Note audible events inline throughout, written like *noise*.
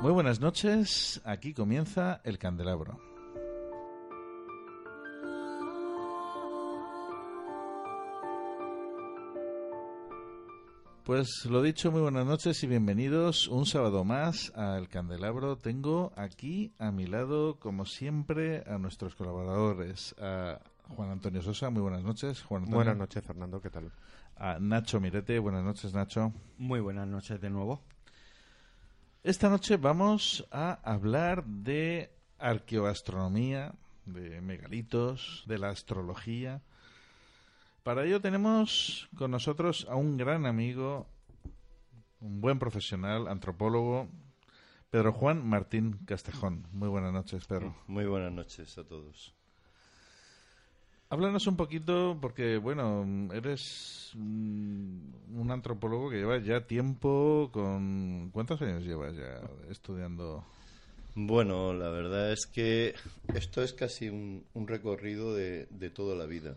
Muy buenas noches, aquí comienza el candelabro. Pues lo dicho, muy buenas noches y bienvenidos un sábado más al Candelabro. Tengo aquí a mi lado, como siempre, a nuestros colaboradores, a Juan Antonio Sosa, muy buenas noches. Juan Antonio. Buenas noches, Fernando, ¿qué tal? A Nacho Mirete, buenas noches, Nacho. Muy buenas noches de nuevo. Esta noche vamos a hablar de arqueoastronomía, de megalitos, de la astrología. Para ello tenemos con nosotros a un gran amigo, un buen profesional, antropólogo, Pedro Juan Martín Castejón. Muy buenas noches, Pedro. Muy buenas noches a todos. Háblanos un poquito, porque, bueno, eres un antropólogo que lleva ya tiempo con... ¿Cuántos años llevas ya estudiando? Bueno, la verdad es que esto es casi un, un recorrido de, de toda la vida,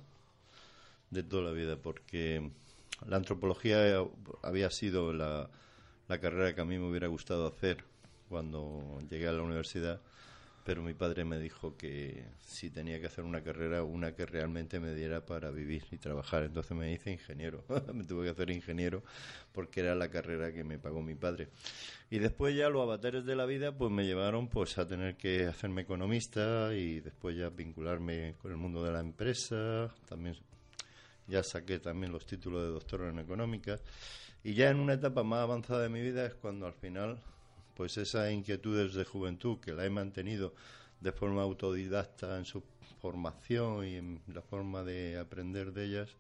de toda la vida, porque la antropología había sido la, la carrera que a mí me hubiera gustado hacer cuando llegué a la universidad pero mi padre me dijo que si tenía que hacer una carrera, una que realmente me diera para vivir y trabajar. Entonces me hice ingeniero, *laughs* me tuve que hacer ingeniero porque era la carrera que me pagó mi padre. Y después ya los avatares de la vida pues me llevaron pues a tener que hacerme economista y después ya vincularme con el mundo de la empresa, también ya saqué también los títulos de doctor en económica y ya en una etapa más avanzada de mi vida es cuando al final pues esas inquietudes de juventud que la he mantenido de forma autodidacta en su formación y en la forma de aprender de ellas,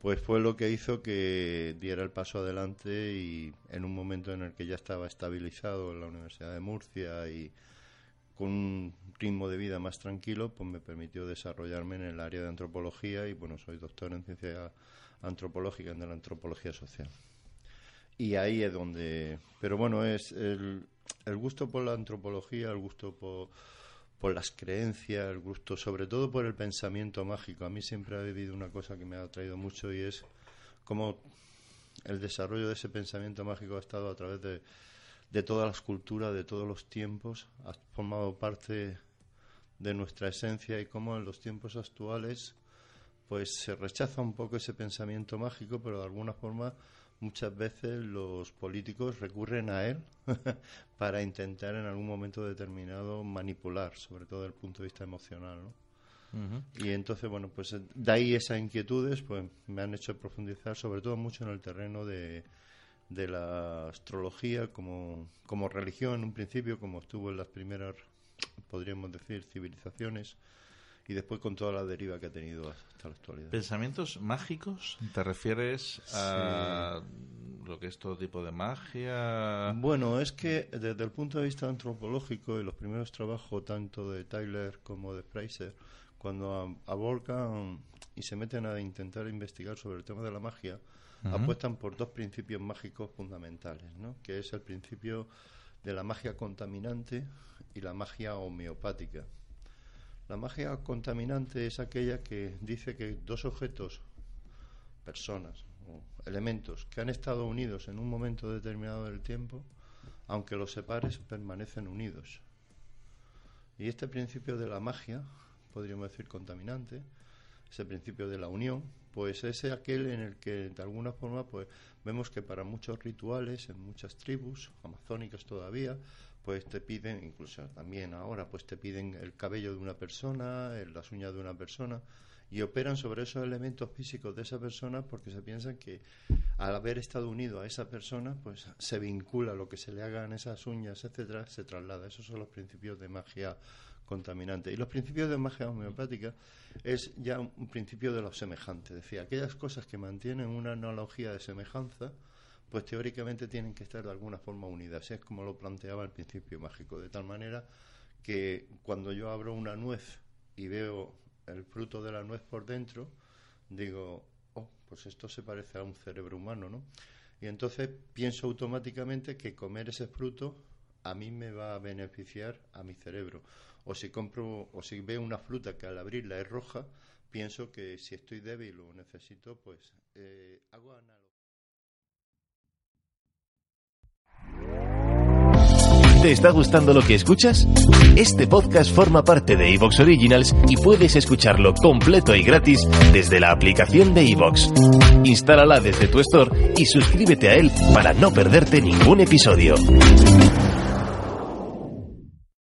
pues fue lo que hizo que diera el paso adelante y en un momento en el que ya estaba estabilizado en la Universidad de Murcia y con un ritmo de vida más tranquilo, pues me permitió desarrollarme en el área de antropología y bueno, soy doctor en ciencia antropológica, en la antropología social. Y ahí es donde... Pero bueno, es el, el gusto por la antropología, el gusto por, por las creencias, el gusto sobre todo por el pensamiento mágico. A mí siempre ha habido una cosa que me ha atraído mucho y es cómo el desarrollo de ese pensamiento mágico ha estado a través de, de todas las culturas, de todos los tiempos, ha formado parte de nuestra esencia y cómo en los tiempos actuales pues se rechaza un poco ese pensamiento mágico, pero de alguna forma muchas veces los políticos recurren a él *laughs* para intentar en algún momento determinado manipular, sobre todo desde el punto de vista emocional, ¿no? Y entonces, bueno, pues de ahí esas inquietudes pues me han hecho profundizar sobre todo mucho en el terreno de, de la astrología como, como religión en un principio, como estuvo en las primeras, podríamos decir, civilizaciones, y después con toda la deriva que ha tenido hasta la actualidad. ¿Pensamientos mágicos? ¿Te refieres a lo que es todo tipo de magia? Bueno, es que desde el punto de vista antropológico y los primeros trabajos tanto de Tyler como de Fraser, cuando aborcan y se meten a intentar investigar sobre el tema de la magia, apuestan por dos principios mágicos fundamentales, ¿no? que es el principio de la magia contaminante y la magia homeopática. La magia contaminante es aquella que dice que dos objetos, personas o elementos que han estado unidos en un momento determinado del tiempo, aunque los separes, permanecen unidos. Y este principio de la magia, podríamos decir contaminante, ese principio de la unión, pues es aquel en el que de alguna forma pues vemos que para muchos rituales en muchas tribus amazónicas todavía pues te piden, incluso también ahora, pues te piden el cabello de una persona, las uñas de una persona, y operan sobre esos elementos físicos de esa persona porque se piensan que al haber estado unido a esa persona, pues se vincula lo que se le hagan esas uñas, etcétera, se traslada. Esos son los principios de magia contaminante. Y los principios de magia homeopática es ya un principio de lo semejante. Decía, aquellas cosas que mantienen una analogía de semejanza, pues teóricamente tienen que estar de alguna forma unidas. Es como lo planteaba el principio mágico, de tal manera que cuando yo abro una nuez y veo el fruto de la nuez por dentro, digo, oh, pues esto se parece a un cerebro humano, ¿no? Y entonces pienso automáticamente que comer ese fruto a mí me va a beneficiar a mi cerebro. O si compro, o si veo una fruta que al abrirla es roja, pienso que si estoy débil o necesito, pues eh, hago ¿Te está gustando lo que escuchas? Este podcast forma parte de Evox Originals y puedes escucharlo completo y gratis desde la aplicación de Evox. Instálala desde tu store y suscríbete a él para no perderte ningún episodio.